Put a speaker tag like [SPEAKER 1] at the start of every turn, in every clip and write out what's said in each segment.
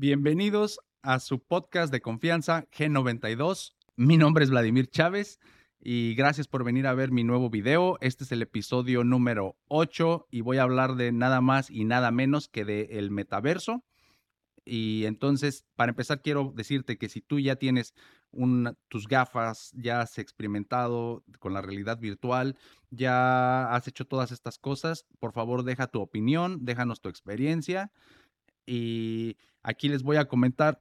[SPEAKER 1] Bienvenidos a su podcast de confianza G92. Mi nombre es Vladimir Chávez y gracias por venir a ver mi nuevo video. Este es el episodio número 8 y voy a hablar de nada más y nada menos que de el metaverso. Y entonces, para empezar, quiero decirte que si tú ya tienes tus gafas, ya has experimentado con la realidad virtual, ya has hecho todas estas cosas, por favor deja tu opinión, déjanos tu experiencia. Y aquí les voy a comentar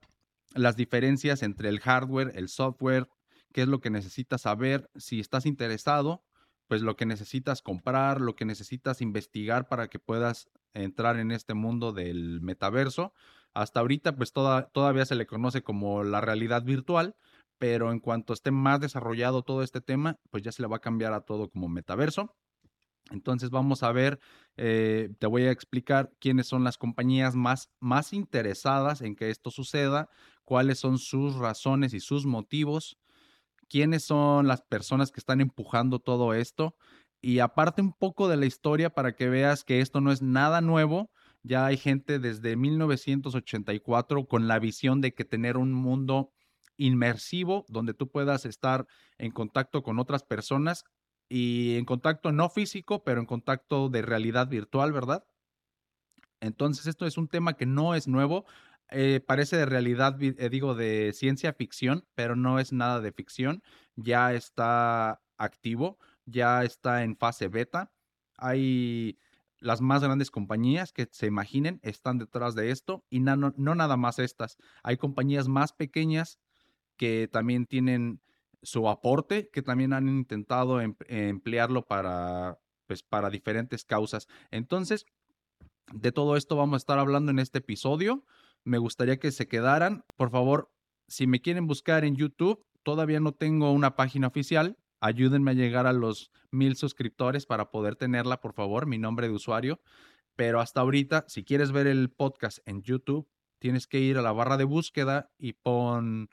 [SPEAKER 1] las diferencias entre el hardware, el software, qué es lo que necesitas saber, si estás interesado, pues lo que necesitas comprar, lo que necesitas investigar para que puedas entrar en este mundo del metaverso. Hasta ahorita, pues todavía se le conoce como la realidad virtual, pero en cuanto esté más desarrollado todo este tema, pues ya se le va a cambiar a todo como metaverso. Entonces vamos a ver, eh, te voy a explicar quiénes son las compañías más, más interesadas en que esto suceda, cuáles son sus razones y sus motivos, quiénes son las personas que están empujando todo esto y aparte un poco de la historia para que veas que esto no es nada nuevo, ya hay gente desde 1984 con la visión de que tener un mundo inmersivo donde tú puedas estar en contacto con otras personas y en contacto no físico, pero en contacto de realidad virtual, ¿verdad? Entonces, esto es un tema que no es nuevo. Eh, parece de realidad, eh, digo, de ciencia ficción, pero no es nada de ficción. Ya está activo, ya está en fase beta. Hay las más grandes compañías que se imaginen están detrás de esto y no, no, nada más estas. Hay compañías más pequeñas que también tienen su aporte, que también han intentado em, emplearlo para, pues, para diferentes causas. Entonces, de todo esto vamos a estar hablando en este episodio. Me gustaría que se quedaran. Por favor, si me quieren buscar en YouTube, todavía no tengo una página oficial, Ayúdenme a llegar a los mil suscriptores para poder tenerla, por favor, mi nombre de usuario. Pero hasta ahorita, si quieres ver el podcast en YouTube, tienes que ir a la barra de búsqueda y pon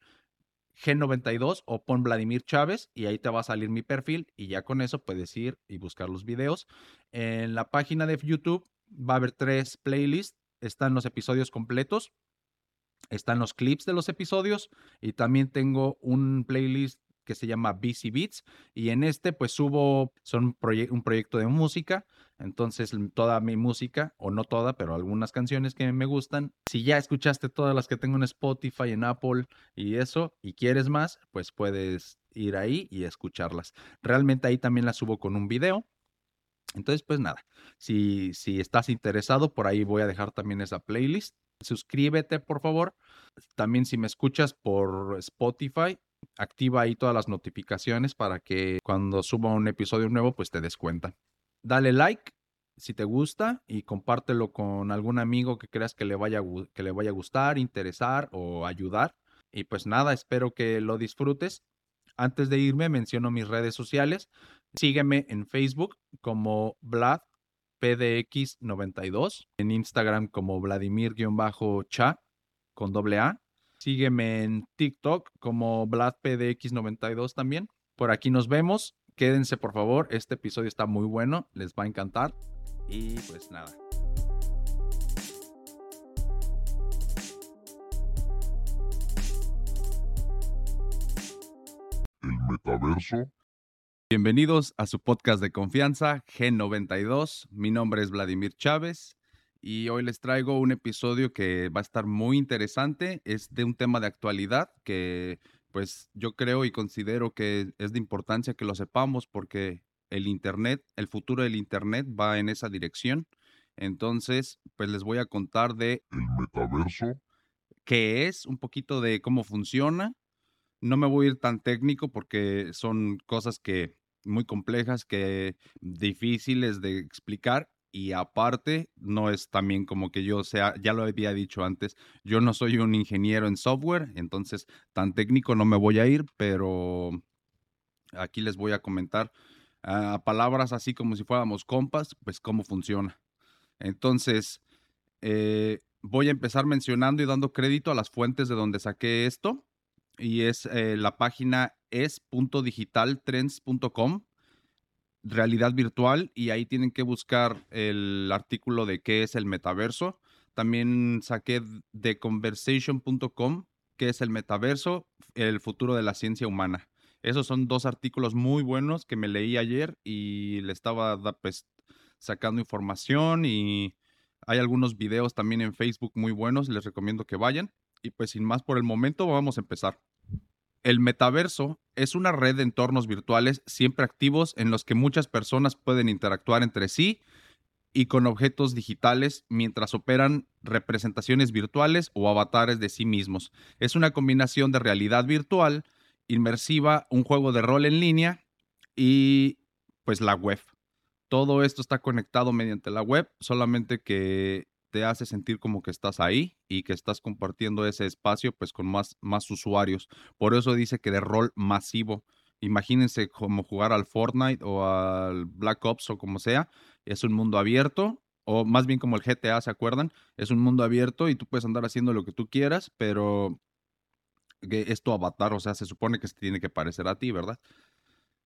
[SPEAKER 1] G92 o pon Vladimir Chávez y ahí te va a salir mi perfil y ya con eso puedes ir y buscar los videos. En la página de YouTube va a haber tres playlists. Están los episodios completos, están los clips de los episodios y también tengo un playlist que se llama BC Beats y en este pues subo, son un proyecto de música, entonces toda mi música, o no toda, pero algunas canciones que me gustan, si ya escuchaste todas las que tengo en Spotify, en Apple y eso, y quieres más, pues puedes ir ahí y escucharlas. Realmente ahí también las subo con un video. Entonces, pues nada, si, si estás interesado, por ahí voy a dejar también esa playlist. Suscríbete, por favor. También si me escuchas por Spotify, activa ahí todas las notificaciones para que cuando suba un episodio nuevo, pues te des cuenta. Dale like si te gusta y compártelo con algún amigo que creas que le vaya, que le vaya a gustar, interesar o ayudar. Y pues nada, espero que lo disfrutes. Antes de irme, menciono mis redes sociales. Sígueme en Facebook como Vlad PDX92, en Instagram como Vladimir-cha con doble A Sígueme en TikTok como VladPDX92 también. Por aquí nos vemos. Quédense por favor. Este episodio está muy bueno. Les va a encantar. Y pues nada.
[SPEAKER 2] El metaverso.
[SPEAKER 1] Bienvenidos a su podcast de confianza G92. Mi nombre es Vladimir Chávez y hoy les traigo un episodio que va a estar muy interesante. Es de un tema de actualidad que pues yo creo y considero que es de importancia que lo sepamos porque el Internet, el futuro del Internet va en esa dirección. Entonces, pues les voy a contar de...
[SPEAKER 2] El metaverso.
[SPEAKER 1] ¿Qué es? Un poquito de cómo funciona. No me voy a ir tan técnico porque son cosas que muy complejas, que difíciles de explicar y aparte no es también como que yo sea, ya lo había dicho antes, yo no soy un ingeniero en software, entonces tan técnico no me voy a ir, pero aquí les voy a comentar a palabras así como si fuéramos compas, pues cómo funciona. Entonces, eh, voy a empezar mencionando y dando crédito a las fuentes de donde saqué esto, y es eh, la página es.digitaltrends.com realidad virtual y ahí tienen que buscar el artículo de qué es el metaverso. también saqué theconversation.com, que es el metaverso, el futuro de la ciencia humana. Esos son dos artículos muy buenos que me leí ayer y le estaba pues, sacando información y hay algunos videos también en Facebook muy buenos, les recomiendo que vayan. Y pues sin más por el momento, vamos a empezar. El metaverso es una red de entornos virtuales siempre activos en los que muchas personas pueden interactuar entre sí y con objetos digitales mientras operan representaciones virtuales o avatares de sí mismos. Es una combinación de realidad virtual, inmersiva, un juego de rol en línea y pues la web. Todo esto está conectado mediante la web, solamente que te hace sentir como que estás ahí y que estás compartiendo ese espacio pues con más, más usuarios. Por eso dice que de rol masivo. Imagínense como jugar al Fortnite o al Black Ops o como sea, es un mundo abierto, o más bien como el GTA, ¿se acuerdan? Es un mundo abierto y tú puedes andar haciendo lo que tú quieras, pero es tu avatar, o sea, se supone que se tiene que parecer a ti, ¿verdad?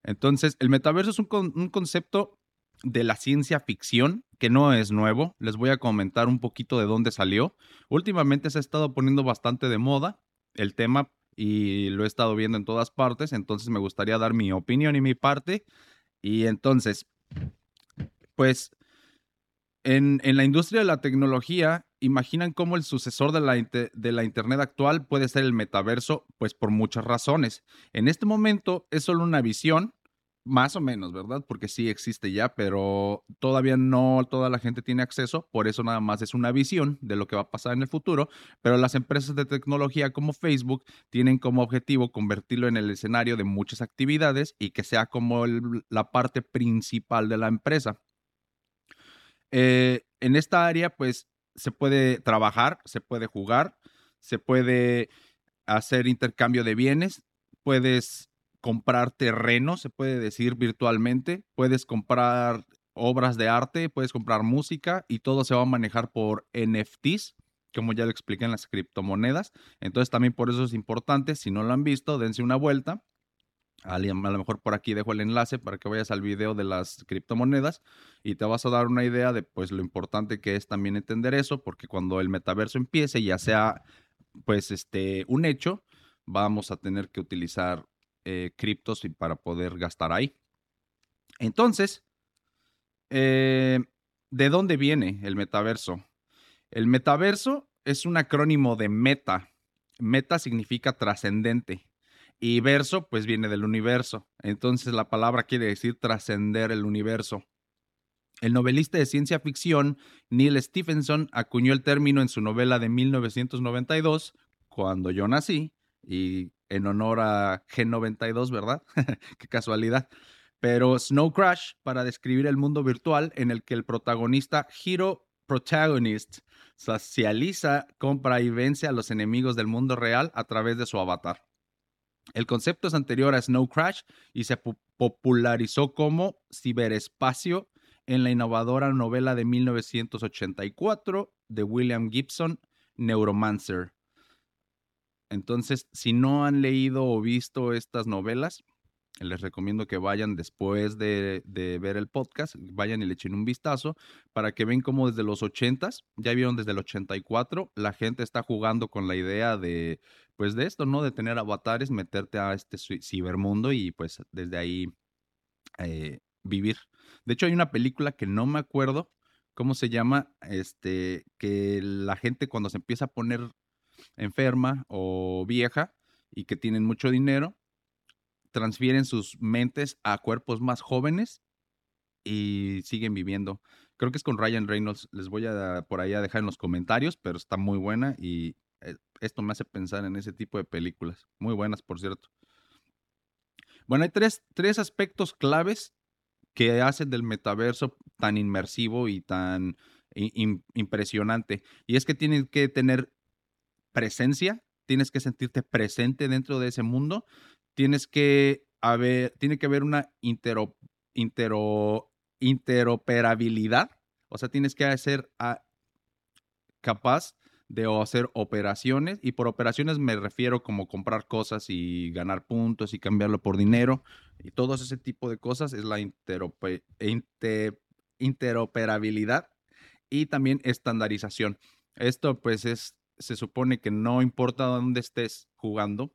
[SPEAKER 1] Entonces, el metaverso es un, un concepto de la ciencia ficción que no es nuevo. Les voy a comentar un poquito de dónde salió. Últimamente se ha estado poniendo bastante de moda el tema y lo he estado viendo en todas partes, entonces me gustaría dar mi opinión y mi parte. Y entonces, pues en, la industria de la tecnología, imaginan cómo el sucesor de la, de la Internet actual puede ser el metaverso, pues por muchas razones. En este momento es solo una visión, más o menos, ¿verdad? Porque sí existe ya, pero todavía no toda la gente tiene acceso, por eso nada más es una visión de lo que va a pasar en el futuro, pero las empresas de tecnología como Facebook tienen como objetivo convertirlo en el escenario de muchas actividades y que sea como la parte principal de la empresa. Eh, en esta área, pues, se puede trabajar, se puede jugar, se puede hacer intercambio de bienes, puedes comprar terreno, se puede decir virtualmente, puedes comprar obras de arte, puedes comprar música y todo se va a manejar por NFTs, como ya lo expliqué en las criptomonedas. Entonces también por eso es importante, si no lo han visto, dense una vuelta a lo mejor por aquí dejo el enlace para que vayas al video de las criptomonedas y te vas a dar una idea de pues lo importante que es también entender eso, porque cuando el metaverso empiece, ya sea pues este un hecho, vamos a tener que utilizar eh, criptos para poder gastar ahí. Entonces, eh, ¿de dónde viene el metaverso? El metaverso es un acrónimo de meta. Meta significa trascendente y verso, pues viene del universo. Entonces la palabra quiere decir trascender el universo. El novelista de ciencia ficción Neil Stephenson acuñó el término en su novela de 1992, cuando yo nací, y en honor a G92, ¿verdad? Qué casualidad. Pero Snow Crash para describir el mundo virtual en el que el protagonista Hero Protagonist socializa, compra y vence a los enemigos del mundo real a través de su avatar. El concepto es anterior a Snow Crash y se popularizó como ciberespacio en la innovadora novela de 1984 de William Gibson, Neuromancer. Entonces, si no han leído o visto estas novelas, les recomiendo que vayan después de, ver el podcast, vayan y le echen un vistazo para que ven cómo desde los 80s, ya vieron desde el 84, la gente está jugando con la idea de, pues de esto, ¿no? De tener avatares, meterte a este cibermundo y pues desde ahí eh, vivir. De hecho, hay una película que no me acuerdo cómo se llama, este, que la gente cuando se empieza a poner enferma o vieja y que tienen mucho dinero, transfieren sus mentes a cuerpos más jóvenes y siguen viviendo. Creo que es con Ryan Reynolds. Les voy a por ahí a dejar en los comentarios, pero está muy buena y eh, esto me hace pensar en ese tipo de películas. Muy buenas, por cierto. Bueno, hay tres, tres aspectos claves que hacen del metaverso tan inmersivo y tan impresionante. Y es que tienen que tener presencia, tienes que sentirte presente dentro de ese mundo tienes que haber, tiene que haber una interoperabilidad, o sea, tienes que ser ah, capaz de hacer operaciones y por operaciones me refiero como comprar cosas y ganar puntos y cambiarlo por dinero y todo ese tipo de cosas es la interoperabilidad y también estandarización. Esto pues es, se supone que no importa dónde estés jugando,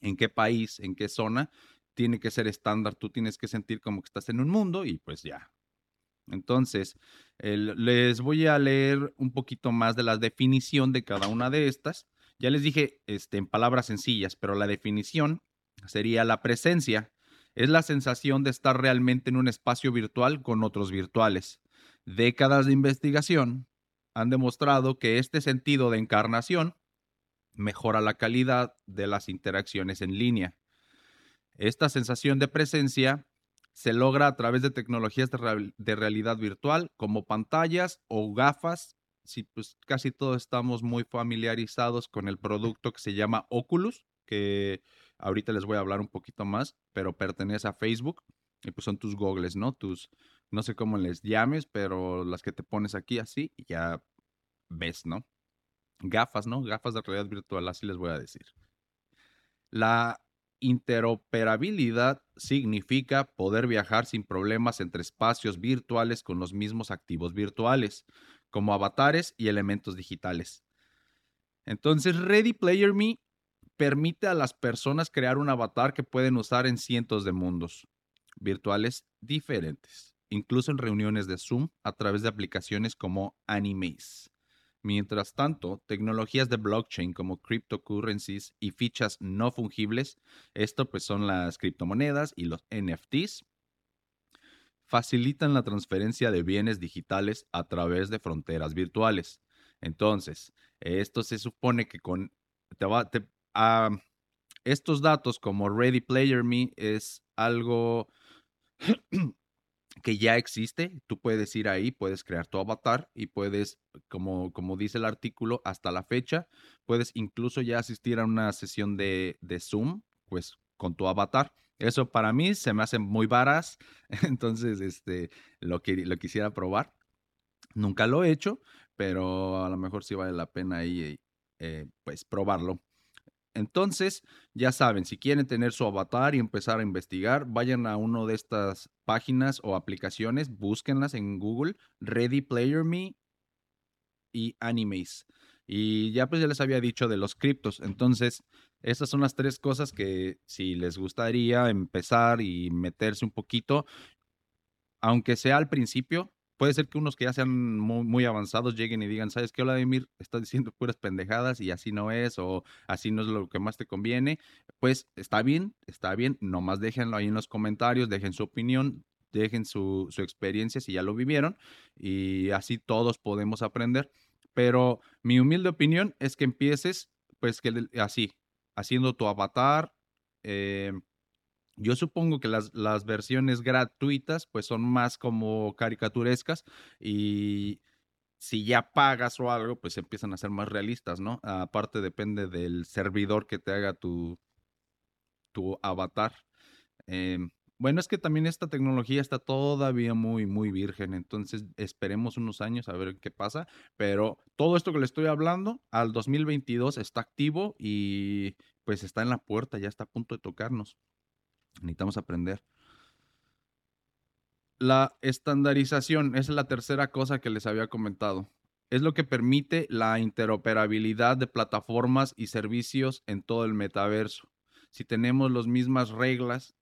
[SPEAKER 1] en qué país, en qué zona, tiene que ser estándar. Tú tienes que sentir como que estás en un mundo y pues ya. Entonces, les voy a leer un poquito más de la definición de cada una de estas. Ya les dije este, en palabras sencillas, pero la definición sería la presencia. Es la sensación de estar realmente en un espacio virtual con otros virtuales. Décadas de investigación han demostrado que este sentido de encarnación mejora la calidad de las interacciones en línea. Esta sensación de presencia se logra a través de tecnologías de, realidad virtual como pantallas o gafas. Si pues casi todos estamos muy familiarizados con el producto que se llama Oculus, que ahorita les voy a hablar un poquito más, pero pertenece a Facebook y pues son tus gogles, ¿no? Tus, no sé cómo les llames, pero las que te pones aquí así ya ves, ¿no? Gafas, ¿no? Gafas de realidad virtual, así les voy a decir. La interoperabilidad significa poder viajar sin problemas entre espacios virtuales con los mismos activos virtuales, como avatares y elementos digitales. Entonces, Ready Player Me permite a las personas crear un avatar que pueden usar en cientos de mundos virtuales diferentes, incluso en reuniones de Zoom a través de aplicaciones como Animaze. Mientras tanto, tecnologías de blockchain como cryptocurrencies y fichas no fungibles, esto pues son las criptomonedas y los NFTs, facilitan la transferencia de bienes digitales a través de fronteras virtuales. Entonces, esto se supone que con ah, estos datos como Ready Player Me es algo que ya existe, tú puedes ir ahí, puedes crear tu avatar y puedes, como, como dice el artículo, hasta la fecha, puedes incluso ya asistir a una sesión de, de Zoom, pues con tu avatar. Eso para mí se me hace muy varas, entonces este, lo, que, lo quisiera probar. Nunca lo he hecho, pero a lo mejor sí vale la pena ahí, eh, pues probarlo. Entonces, ya saben, si quieren tener su avatar y empezar a investigar, vayan a una de estas páginas o aplicaciones, búsquenlas en Google, Ready Player Me y Animaze. Y ya pues ya les había dicho de los criptos. Entonces, estas son las tres cosas que si les gustaría empezar y meterse un poquito, aunque sea al principio, puede ser que unos que ya sean muy, avanzados lleguen y digan, ¿sabes qué, Vladimir? Estás diciendo puras pendejadas y así no es, o así no es lo que más te conviene. Pues está bien, está bien, nomás déjenlo ahí en los comentarios, dejen su opinión, dejen su, experiencia si ya lo vivieron y así todos podemos aprender. Pero mi humilde opinión es que empieces, pues que así, haciendo tu avatar, eh, yo supongo que las, las, versiones gratuitas pues son más como caricaturescas y si ya pagas o algo pues empiezan a ser más realistas, ¿no? Aparte depende del servidor que te haga tu, tu avatar. Em, bueno, es que también esta tecnología está todavía muy, muy virgen, entonces esperemos unos años a ver qué pasa, pero todo esto que le estoy hablando al 2022 está activo y pues está en la puerta, ya está a punto de tocarnos. Necesitamos aprender. La estandarización es la tercera cosa que les había comentado. Es lo que permite la interoperabilidad de plataformas y servicios en todo el metaverso. Si tenemos las mismas reglas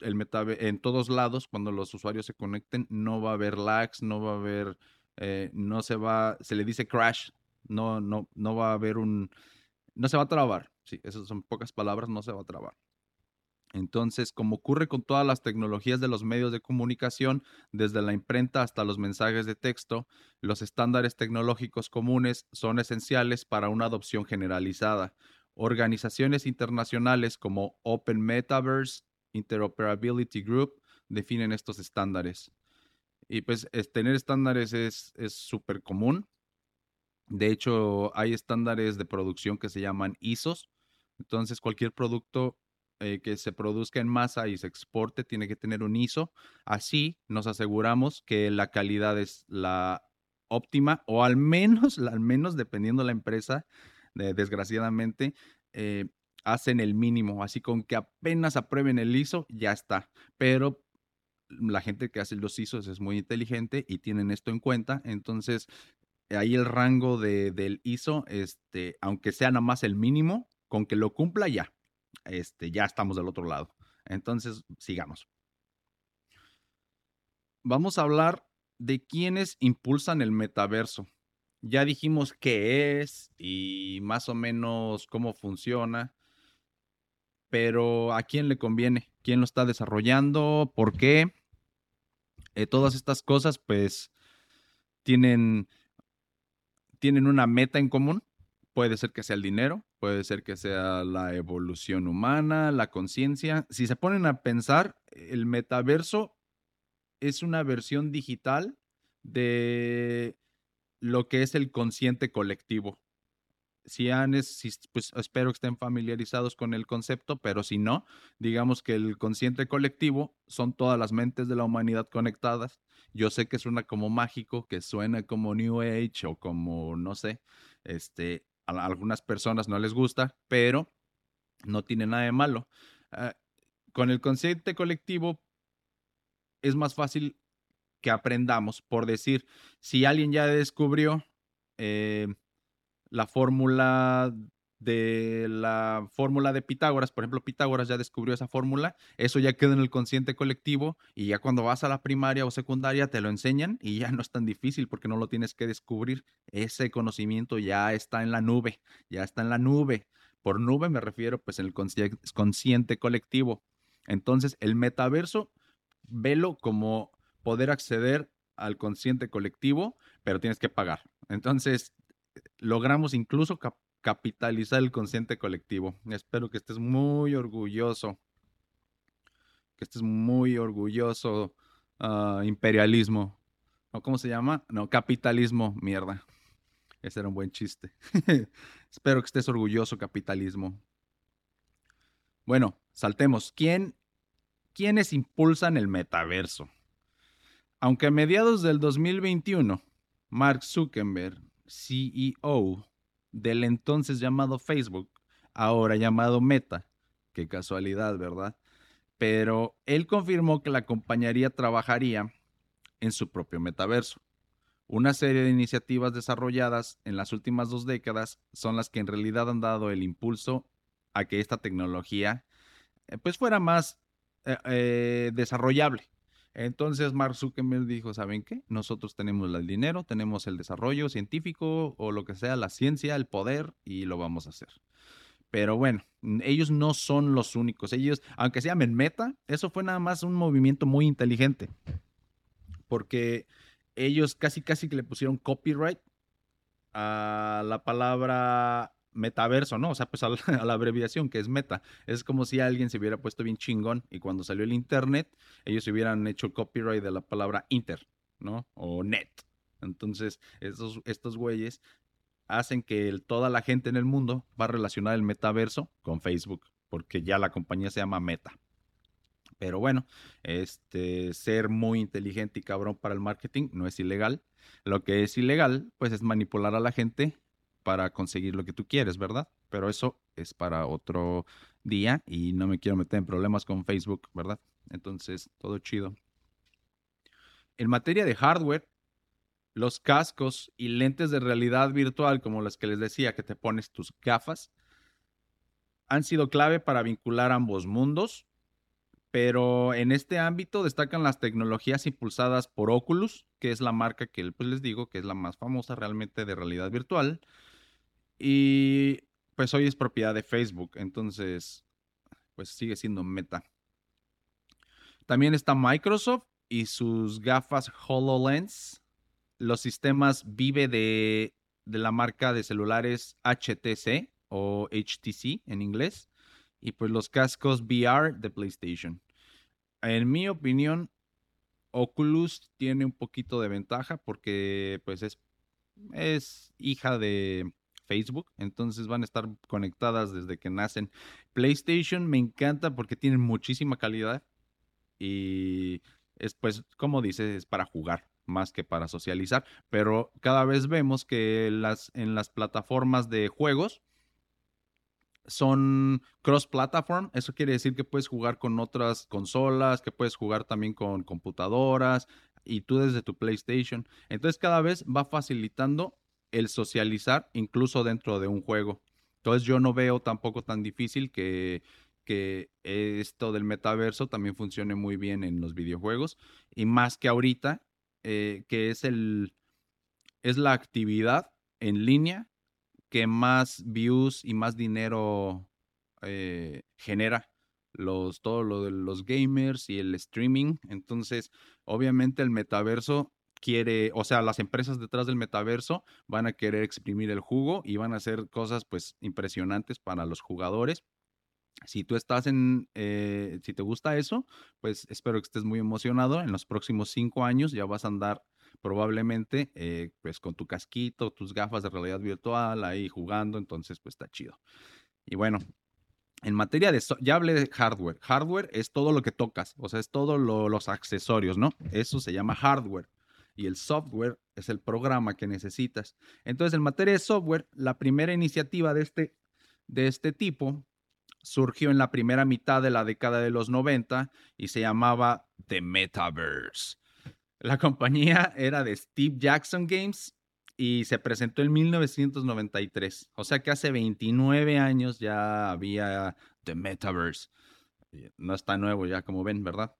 [SPEAKER 1] el en todos lados, cuando los usuarios se conecten, no va a haber lags, no va a haber, eh, no se va, se le dice crash, no, no, no va a haber un, no se va a trabar. Sí, esas son pocas palabras, no se va a trabar. Entonces, como ocurre con todas las tecnologías de los medios de comunicación, desde la imprenta hasta los mensajes de texto, los estándares tecnológicos comunes son esenciales para una adopción generalizada. Organizaciones internacionales como Open Metaverse Interoperability Group definen estos estándares. Y pues tener estándares es súper común. De hecho, hay estándares de producción que se llaman ISOs. Entonces, cualquier producto eh, que se produzca en masa y se exporte tiene que tener un ISO. Así nos aseguramos que la calidad es la óptima o al menos, al menos dependiendo de la empresa, desgraciadamente, eh, hacen el mínimo. Así con que apenas aprueben el ISO, ya está. Pero la gente que hace los ISOs es muy inteligente y tienen esto en cuenta. Entonces, ahí el rango de, del ISO, este, aunque sea nada más el mínimo, con que lo cumpla ya, este, ya estamos del otro lado. Entonces, sigamos. Vamos a hablar de quiénes impulsan el metaverso. Ya dijimos qué es y más o menos cómo funciona, pero ¿a quién le conviene? ¿Quién lo está desarrollando? ¿Por qué? Eh, todas estas cosas pues tienen, tienen una meta en común. Puede ser que sea el dinero, puede ser que sea la evolución humana, la conciencia. Si se ponen a pensar, el metaverso es una versión digital de lo que es el consciente colectivo. Si han, pues espero que estén familiarizados con el concepto, pero si no, digamos que el consciente colectivo son todas las mentes de la humanidad conectadas. Yo sé que suena como mágico, que suena como New Age o como, no sé, este, a algunas personas no les gusta, pero no tiene nada de malo. Ah, con el consciente colectivo es más fácil que aprendamos. Por decir, si alguien ya descubrió eh, la fórmula de la fórmula de Pitágoras, por ejemplo, Pitágoras ya descubrió esa fórmula, eso ya queda en el consciente colectivo y ya cuando vas a la primaria o secundaria te lo enseñan y ya no es tan difícil porque no lo tienes que descubrir. Ese conocimiento ya está en la nube, ya está en la nube. Por nube me refiero pues en el consciente colectivo. Entonces, el metaverso, velo como poder acceder al consciente colectivo, pero tienes que pagar. Entonces, logramos incluso capitalizar el consciente colectivo. Espero que estés muy orgulloso, que estés muy orgulloso, uh, imperialismo. ¿O cómo se llama? No, capitalismo, mierda. Ese era un buen chiste. Espero que estés orgulloso, capitalismo. Bueno, saltemos. ¿Quién, ¿Quiénes impulsan el metaverso? Aunque a mediados del 2021, Mark Zuckerberg, CEO del entonces llamado Facebook, ahora llamado Meta, qué casualidad, ¿verdad? Pero él confirmó que la compañía trabajaría en su propio metaverso. Una serie de iniciativas desarrolladas en las últimas dos décadas son las que en realidad han dado el impulso a que esta tecnología eh, pues fuera más eh, eh, desarrollable. Entonces Mark Zuckerberg dijo, ¿saben qué? Nosotros tenemos el dinero, tenemos el desarrollo científico o lo que sea, la ciencia, el poder y lo vamos a hacer. Pero bueno, ellos no son los únicos. Ellos, aunque se llamen Meta, eso fue nada más un movimiento muy inteligente. Porque ellos casi casi que le pusieron copyright a la palabra metaverso, ¿no? O sea, pues a la, abreviación que es meta. Es como si alguien se hubiera puesto bien chingón y cuando salió el internet, ellos se hubieran hecho el copyright de la palabra inter, ¿no? O net. Entonces, estos, estos güeyes hacen que toda la gente en el mundo va a relacionar el metaverso con Facebook, porque ya la compañía se llama Meta. Pero bueno, este, ser muy inteligente y cabrón para el marketing no es ilegal. Lo que es ilegal, pues es manipular a la gente para conseguir lo que tú quieres, ¿verdad? Pero eso es para otro día y no me quiero meter en problemas con Facebook, ¿verdad? Entonces, todo chido. En materia de hardware, los cascos y lentes de realidad virtual, como las que les decía, que te pones tus gafas, han sido clave para vincular ambos mundos, pero en este ámbito destacan las tecnologías impulsadas por Oculus, que es la marca que pues les digo que es la más famosa realmente de realidad virtual, y pues hoy es propiedad de Facebook, entonces pues sigue siendo meta. También está Microsoft y sus gafas HoloLens. Los sistemas Vive de, de la marca de celulares HTC o HTC en inglés. Y pues los cascos VR de PlayStation. En mi opinión, Oculus tiene un poquito de ventaja porque pues es, es hija de, Facebook, entonces van a estar conectadas desde que nacen. PlayStation me encanta porque tienen muchísima calidad y es pues, como dice, es para jugar más que para socializar, pero cada vez vemos que las, en las plataformas de juegos son cross-platform, eso quiere decir que puedes jugar con otras consolas, que puedes jugar también con computadoras, y tú desde tu PlayStation. Entonces cada vez va facilitando el socializar incluso dentro de un juego. Entonces yo no veo tampoco tan difícil que, que esto del metaverso también funcione muy bien en los videojuegos y más que ahorita, eh, que es, el, es la actividad en línea que más views y más dinero eh, genera los, todo lo de los gamers y el streaming. Entonces, obviamente el metaverso quiere, o sea, las empresas detrás del metaverso van a querer exprimir el jugo y van a hacer cosas pues impresionantes para los jugadores. Si tú estás en, eh, si te gusta eso, pues espero que estés muy emocionado. En los próximos cinco años ya vas a andar probablemente eh, pues con tu casquito, tus gafas de realidad virtual ahí jugando, entonces pues está chido. Y bueno, en materia de, ya hablé de hardware. Hardware es todo lo que tocas, o sea, es todos los accesorios, ¿no? Eso se llama hardware. Y el software es el programa que necesitas. Entonces, en materia de software, la primera iniciativa de este, de este tipo surgió en la primera mitad de la década de los 90 y se llamaba The Metaverse. La compañía era de Steve Jackson Games y se presentó en 1993. O sea que hace 29 años ya había The Metaverse. No está nuevo ya, como ven, ¿verdad?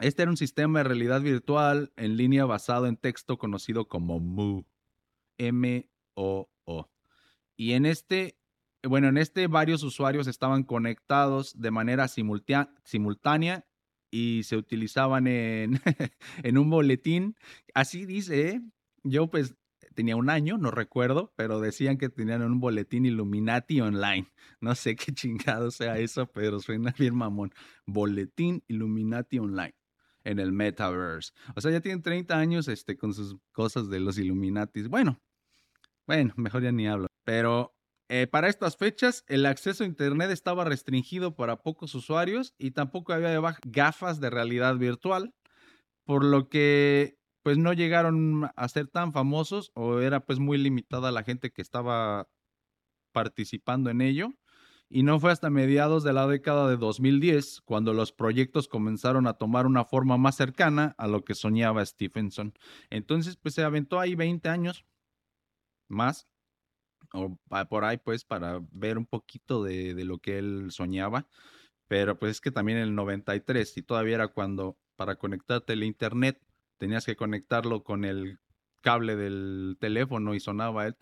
[SPEAKER 1] Este era un sistema de realidad virtual en línea basado en texto conocido como MOO. M-O-O. Y en este, bueno, en este varios usuarios estaban conectados de manera simultánea y se utilizaban en, en un boletín. Así dice, ¿eh? yo pues tenía un año, no recuerdo, pero decían que tenían un boletín Illuminati online. No sé qué chingado sea eso, pero suena bien mamón. Boletín Illuminati online en el metaverse. O sea, ya tienen 30 años este, con sus cosas de los Illuminatis. Bueno, bueno, mejor ya ni hablo. Pero eh, para estas fechas, el acceso a Internet estaba restringido para pocos usuarios y tampoco había gafas de realidad virtual, por lo que pues no llegaron a ser tan famosos o era pues muy limitada la gente que estaba participando en ello. Y no fue hasta mediados de la década de 2010 cuando los proyectos comenzaron a tomar una forma más cercana a lo que soñaba Stephenson. Entonces, pues se aventó ahí 20 años más, o por ahí, pues, para ver un poquito de, lo que él soñaba. Pero pues es que también en el 93, y todavía era cuando para conectarte al internet tenías que conectarlo con el cable del teléfono y sonaba el...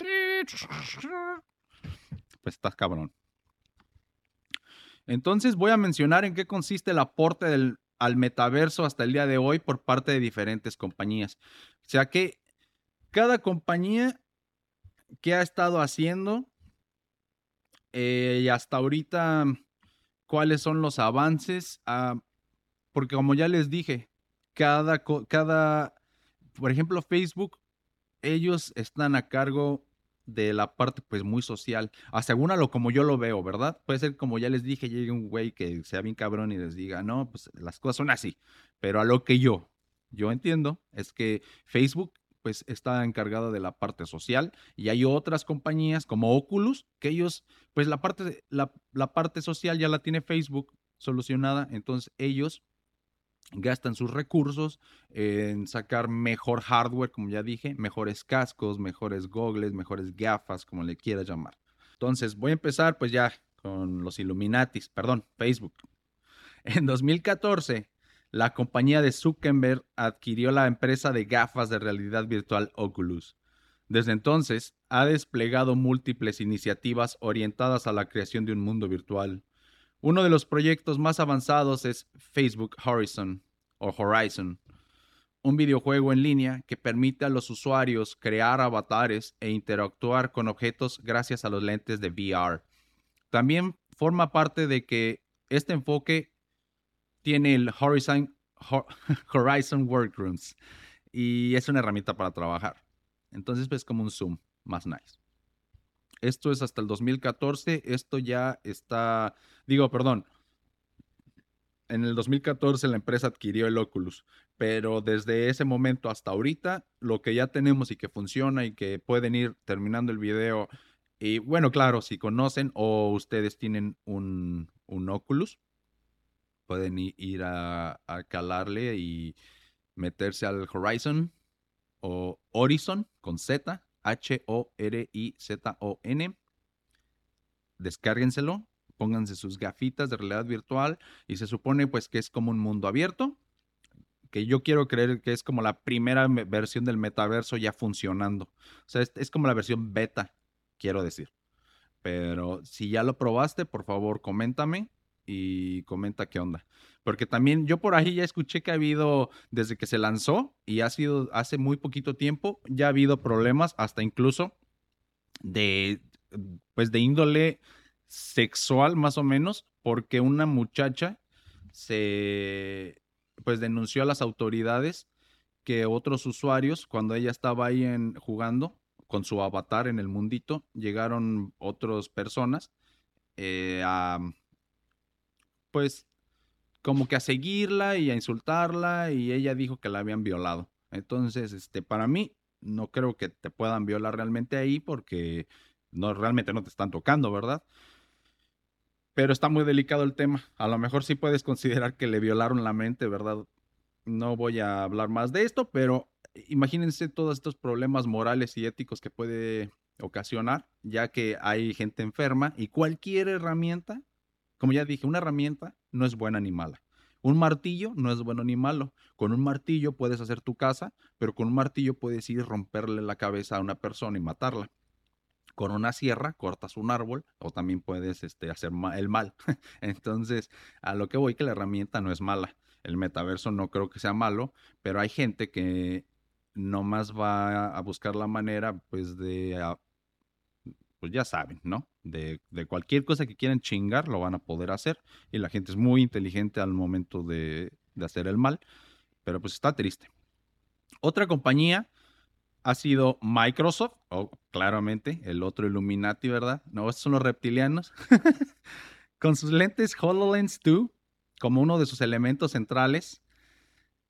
[SPEAKER 1] Pues estás cabrón. Entonces voy a mencionar en qué consiste el aporte al metaverso hasta el día de hoy por parte de diferentes compañías. O sea que cada compañía que ha estado haciendo eh, y hasta ahorita cuáles son los avances, ah, porque como ya les dije, cada, cada, por ejemplo, Facebook, ellos están a cargo de la parte pues muy social. Asegúralo como yo lo veo, ¿verdad? Puede ser como ya les dije, llegue un güey que sea bien cabrón y les diga, no, pues las cosas son así. Pero a lo que yo, yo entiendo es que Facebook pues está encargado de la parte social y hay otras compañías como Oculus que ellos pues la parte, la, la parte social ya la tiene Facebook solucionada, entonces ellos gastan sus recursos en sacar mejor hardware, como ya dije, mejores cascos, mejores gogles, mejores gafas, como le quieras llamar. Entonces, voy a empezar pues ya con los Illuminatis, perdón, Facebook. En 2014, la compañía de Zuckerberg adquirió la empresa de gafas de realidad virtual Oculus. Desde entonces, ha desplegado múltiples iniciativas orientadas a la creación de un mundo virtual uno de los proyectos más avanzados es Facebook Horizon o Horizon, un videojuego en línea que permite a los usuarios crear avatares e interactuar con objetos gracias a los lentes de VR. También forma parte de que este enfoque tiene el Horizon, Horizon Workrooms y es una herramienta para trabajar. Entonces, es pues, como un Zoom más nice. Esto es hasta el 2014. Esto ya está, digo, perdón. En el 2014 la empresa adquirió el Oculus, pero desde ese momento hasta ahorita, lo que ya tenemos y que funciona y que pueden ir terminando el video, y bueno, claro, si conocen o ustedes tienen un, un Oculus, pueden ir a, a calarle y, meterse al Horizon o Horizon con Z, H-O-R-I-Z-O-N. Descárguenselo, pónganse sus gafitas de realidad virtual y se supone pues que es como un mundo abierto, que yo quiero creer que es como la primera versión del metaverso ya funcionando. O sea, es como la versión beta, quiero decir. Pero si ya lo probaste, por favor, coméntame y comenta qué onda. Porque también yo por ahí ya escuché que ha habido, desde que se lanzó y ha sido hace muy poquito tiempo, ya ha habido problemas, hasta incluso de, pues de índole sexual más o menos, porque una muchacha se, pues denunció a las autoridades que otros usuarios, cuando ella estaba ahí en, jugando con su avatar en el mundito, llegaron otras personas eh, a pues como que a seguirla y a insultarla y ella dijo que la habían violado. Entonces, este, para mí, no creo que te puedan violar realmente ahí porque no, realmente no te están tocando, ¿verdad? Pero está muy delicado el tema. A lo mejor sí puedes considerar que le violaron la mente, ¿verdad? No voy a hablar más de esto, pero imagínense todos estos problemas morales y éticos que puede ocasionar, ya que hay gente enferma y cualquier herramienta como ya dije, una herramienta no es buena ni mala. Un martillo no es bueno ni malo. Con un martillo puedes hacer tu casa, pero con un martillo puedes ir romperle la cabeza a una persona y matarla. Con una sierra cortas un árbol o también puedes este, hacer el mal. Entonces, a lo que voy que la herramienta no es mala. El metaverso no creo que sea malo, pero hay gente que nomás va a buscar la manera pues de pues ya saben, ¿no? De, cualquier cosa que quieran chingar, lo van a poder hacer. Y la gente es muy inteligente al momento de, hacer el mal. Pero pues está triste. Otra compañía ha sido Microsoft, o claramente el otro Illuminati, ¿verdad? No, estos son los reptilianos. Con sus lentes HoloLens 2 como uno de sus elementos centrales,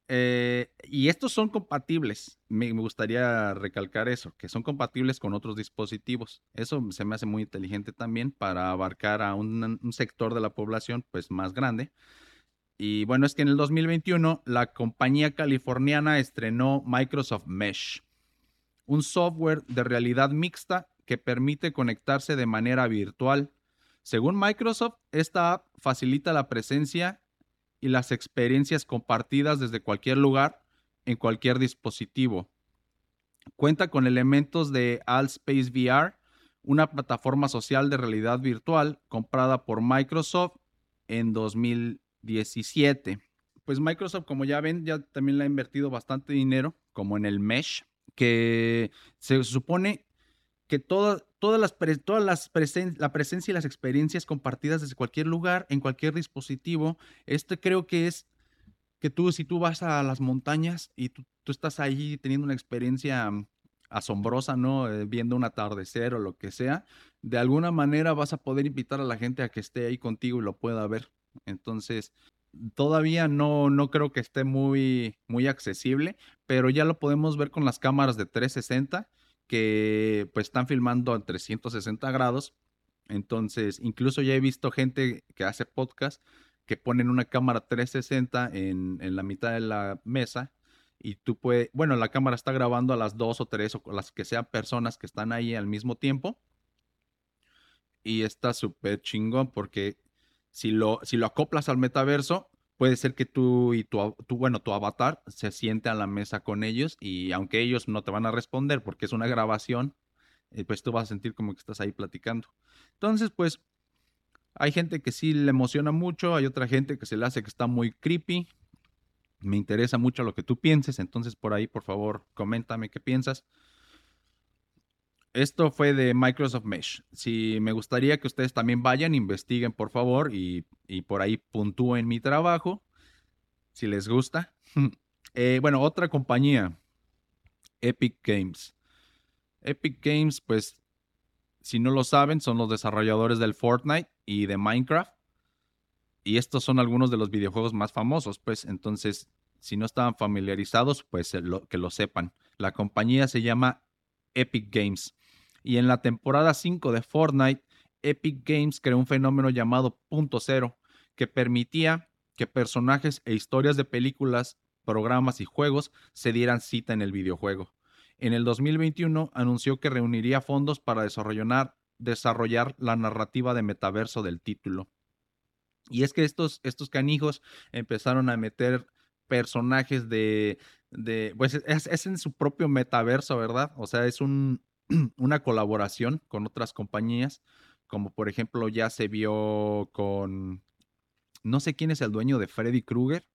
[SPEAKER 1] eh, y estos son compatibles. Me, gustaría recalcar eso, que son compatibles con otros dispositivos. Eso se me hace muy inteligente también para abarcar a un, sector de la población pues más grande. Y bueno, es que en el 2021 la compañía californiana estrenó Microsoft Mesh, un software de realidad mixta que permite conectarse de manera virtual. Según Microsoft, esta app facilita la presencia y las experiencias compartidas desde cualquier lugar en cualquier dispositivo. Cuenta con elementos de Allspace VR, una plataforma social de realidad virtual comprada por Microsoft en 2017. Pues Microsoft, como ya ven, ya también le ha invertido bastante dinero, como en el Mesh, que se supone que todas las, todas las la presencia y las experiencias compartidas desde cualquier lugar, en cualquier dispositivo, este creo que es que tú, si tú vas a las montañas y tú, estás ahí teniendo una experiencia mm, asombrosa, ¿no? Eh, viendo un atardecer o lo que sea, de alguna manera vas a poder invitar a la gente a que esté ahí contigo y lo pueda ver. Entonces, todavía no, no creo que esté muy, muy accesible, pero ya lo podemos ver con las cámaras de 360 que pues están filmando a 360 grados. Entonces, incluso ya he visto gente que hace podcast que ponen una cámara 360 en, en la mitad de la mesa y tú puedes, bueno, la cámara está grabando a las dos o tres o las que sean personas que están ahí al mismo tiempo. Y está súper chingón porque si lo, si lo acoplas al metaverso, puede ser que tú y tu, bueno, tu avatar se siente a la mesa con ellos y aunque ellos no te van a responder porque es una grabación, eh, pues tú vas a sentir como que estás ahí platicando. Entonces, pues hay gente que sí le emociona mucho, hay otra gente que se le hace que está muy creepy. Me interesa mucho lo que tú pienses, entonces por ahí, por favor, coméntame qué piensas. Esto fue de Microsoft Mesh. Si me gustaría que ustedes también vayan, investiguen por favor y, por ahí puntúen mi trabajo, si les gusta. Eh, bueno, otra compañía, Epic Games. Epic Games, pues, si no lo saben, son los desarrolladores del Fortnite y de Minecraft. Y estos son algunos de los videojuegos más famosos, pues, entonces, si no estaban familiarizados, pues que lo sepan. La compañía se llama Epic Games. Y en la temporada 5 de Fortnite, Epic Games creó un fenómeno llamado punto cero, que permitía que personajes e historias de películas programas y juegos se dieran cita en el videojuego. En el 2021 anunció que reuniría fondos para desarrollar, desarrollar la narrativa de metaverso del título. Y es que estos, estos canijos empezaron a meter personajes de, de pues es, es, en su propio metaverso, ¿verdad? O sea, es un, una colaboración con otras compañías, como por ejemplo ya se vio con, no sé quién es el dueño de Freddy Krueger,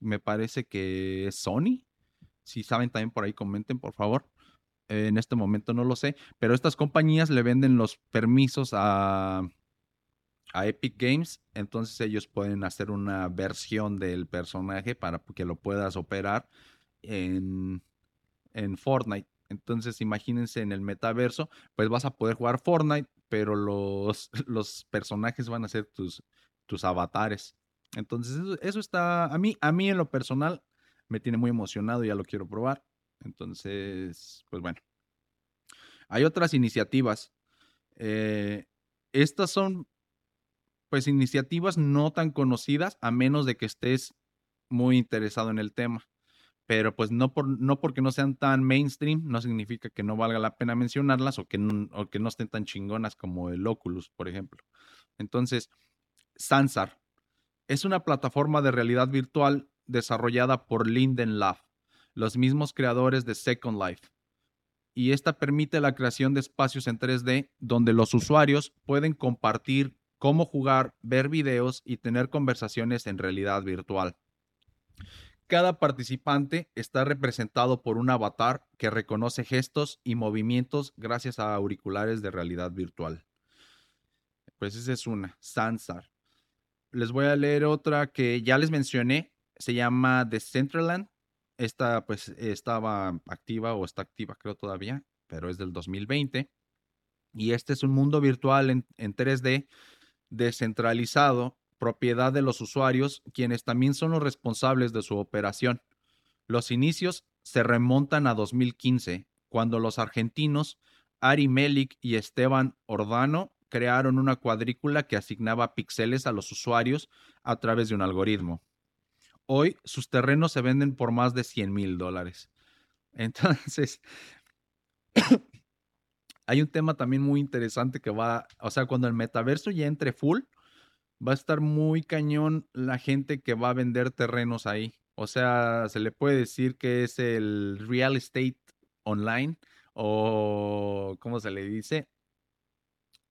[SPEAKER 1] me parece que es Sony. Si saben también por ahí comenten, por favor. en este momento no lo sé, pero estas compañías le venden los permisos a, a Epic Games, entonces ellos pueden hacer una versión del personaje para que lo puedas operar en, en Fortnite. Entonces, imagínense en el metaverso, pues vas a poder jugar Fortnite, pero los, los personajes van a ser tus, tus avatares. Entonces, eso, está, a mí, a mí en lo personal, me tiene muy emocionado, ya lo quiero probar. Entonces, pues bueno. Hay otras iniciativas. Eh, estas son, pues, iniciativas no tan conocidas, a menos de que estés muy interesado en el tema pero pues no, por, no porque no sean tan mainstream, no significa que no valga la pena mencionarlas o que no, o que no estén tan chingonas como el Oculus, por ejemplo. Entonces, Sansar es una plataforma de realidad virtual desarrollada por Linden Lab, los mismos creadores de Second Life. Y esta permite la creación de espacios en 3D donde los usuarios pueden compartir cómo jugar, ver videos y tener conversaciones en realidad virtual. Cada participante está representado por un avatar que reconoce gestos y movimientos gracias a auriculares de realidad virtual. Pues esa es una, Sansar. Les voy a leer otra que ya les mencioné, se llama The Centraland. Esta pues estaba activa o está activa creo todavía, pero es del 2020. Y este es un mundo virtual en, en 3D descentralizado propiedad de los usuarios, quienes también son los responsables de su operación. Los inicios se remontan a 2015, cuando los argentinos Ari Melik y Esteban Ordano crearon una cuadrícula que asignaba píxeles a los usuarios a través de un algoritmo. Hoy sus terrenos se venden por más de 100 mil dólares. Entonces, hay un tema también muy interesante que va, o sea, cuando el metaverso ya entre full, va a estar muy cañón la gente que va a vender terrenos ahí. O sea, se le puede decir que es el real estate online o, ¿cómo se le dice?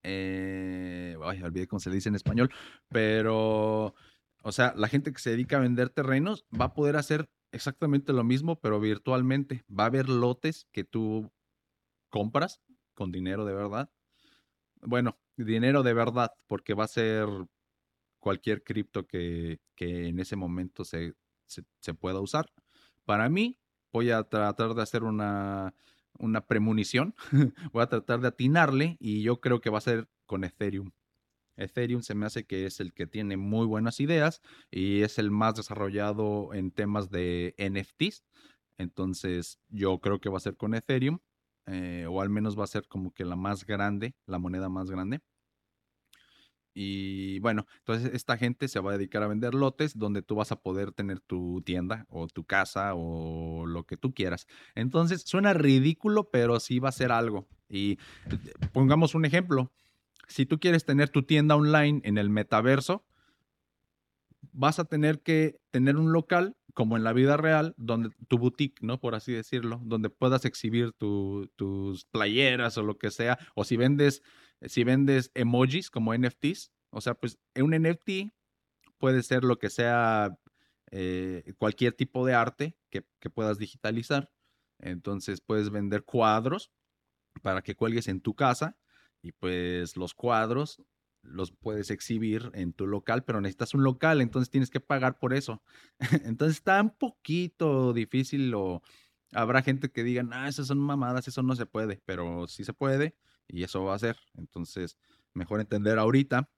[SPEAKER 1] Eh, ay, olvidé cómo se le dice en español, pero, o sea, la gente que se dedica a vender terrenos va a poder hacer exactamente lo mismo, pero virtualmente. Va a haber lotes que tú compras con dinero de verdad. Bueno, dinero de verdad, porque va a ser cualquier cripto que, en ese momento se, pueda usar. Para mí, voy a tratar de hacer una, una premonición, voy a tratar de atinarle y yo creo que va a ser con Ethereum. Ethereum se me hace que es el que tiene muy buenas ideas y es el más desarrollado en temas de NFTs. Entonces yo creo que va a ser con Ethereum eh, o al menos va a ser como que la más grande, la moneda más grande. Y bueno, entonces esta gente se va a dedicar a vender lotes donde tú vas a poder tener tu tienda o tu casa o lo que tú quieras. Entonces suena ridículo, pero sí va a ser algo. Y pongamos un ejemplo. Si tú quieres tener tu tienda online en el metaverso, vas a tener que tener un local como en la vida real, donde tu boutique, ¿no? Por así decirlo, donde puedas exhibir tus playeras o lo que sea, o si vendes si vendes emojis como NFTs, o sea, pues un NFT puede ser lo que sea eh, cualquier tipo de arte que, puedas digitalizar. Entonces puedes vender cuadros para que cuelgues en tu casa y pues los cuadros los puedes exhibir en tu local, pero necesitas un local, entonces tienes que pagar por eso. entonces está un poquito difícil o habrá gente que diga, ah, esas son mamadas, eso no se puede, pero sí se puede y eso va a ser. Entonces, mejor entender ahorita,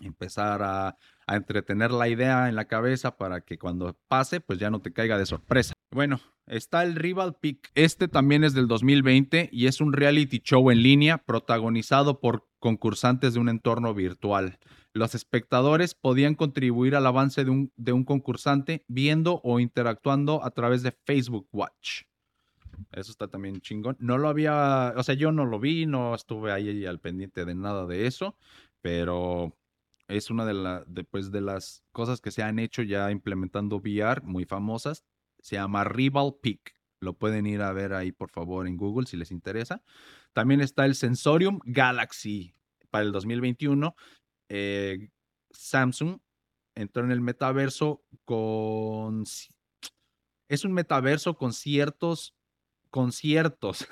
[SPEAKER 1] empezar a, entretener la idea en la cabeza para que cuando pase, pues ya no te caiga de sorpresa. Bueno, está el Rival Peak. Este también es del 2020 y es un reality show en línea protagonizado por concursantes de un entorno virtual. Los espectadores podían contribuir al avance de un, de un concursante viendo o interactuando a través de Facebook Watch. Eso está también chingón. No lo había, o sea, yo no lo vi, no estuve ahí al pendiente de nada de eso, pero es una de, la, de, pues, de las cosas que se han hecho ya implementando VR muy famosas. Se llama Rival Peak. Lo pueden ir a ver ahí, por favor, en Google si les interesa. También está el Sensorium Galaxy para el 2021. Eh, Samsung entró en el metaverso con... Es un metaverso con ciertos conciertos.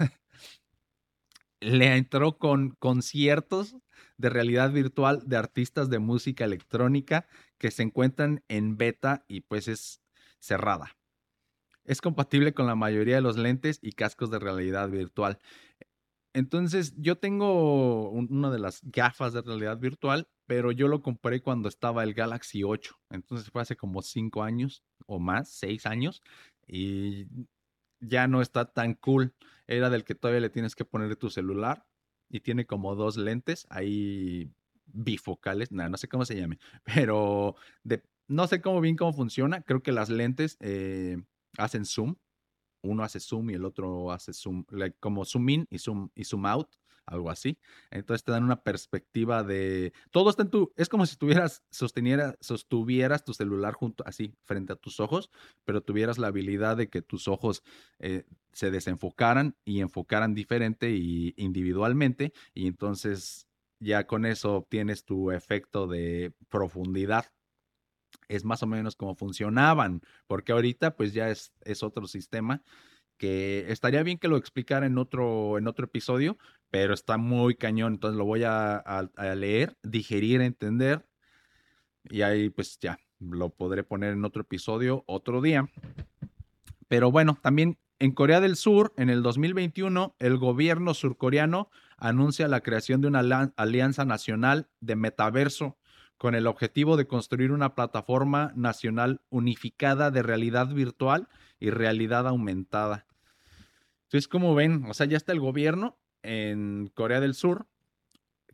[SPEAKER 1] Le entró con conciertos de realidad virtual de artistas de música electrónica que se encuentran en beta y pues es cerrada. Es compatible con la mayoría de los lentes y cascos de realidad virtual. Entonces, yo tengo una de las gafas de realidad virtual, pero yo lo compré cuando estaba el Galaxy 8. Entonces fue hace como cinco años o más, seis años. Y ya no está tan cool. Era del que todavía le tienes que poner tu celular y tiene como dos lentes ahí bifocales, no, sé cómo se llame, pero de, no sé cómo bien cómo funciona. Creo que las lentes eh, hacen zoom. Uno hace zoom y el otro hace zoom, como zoom in y zoom, y zoom out algo así. Entonces te dan una perspectiva de todo está en tu, es como si tuvieras, sosteniera, sostuvieras tu celular junto así frente a tus ojos, pero tuvieras la habilidad de que tus ojos eh, se desenfocaran y enfocaran diferente y individualmente y entonces ya con eso obtienes tu efecto de profundidad. Es más o menos como funcionaban, porque ahorita pues ya es, es otro sistema que estaría bien que lo explicara en otro, en otro episodio, pero está muy cañón, entonces lo voy a, leer, digerir, entender, y ahí pues ya, lo podré poner en otro episodio otro día. Pero bueno, también en Corea del Sur, en el 2021, el gobierno surcoreano anuncia la creación de una alianza nacional de metaverso con el objetivo de construir una plataforma nacional unificada de realidad virtual y realidad aumentada. Entonces, como ven, o sea, ya está el gobierno en Corea del Sur.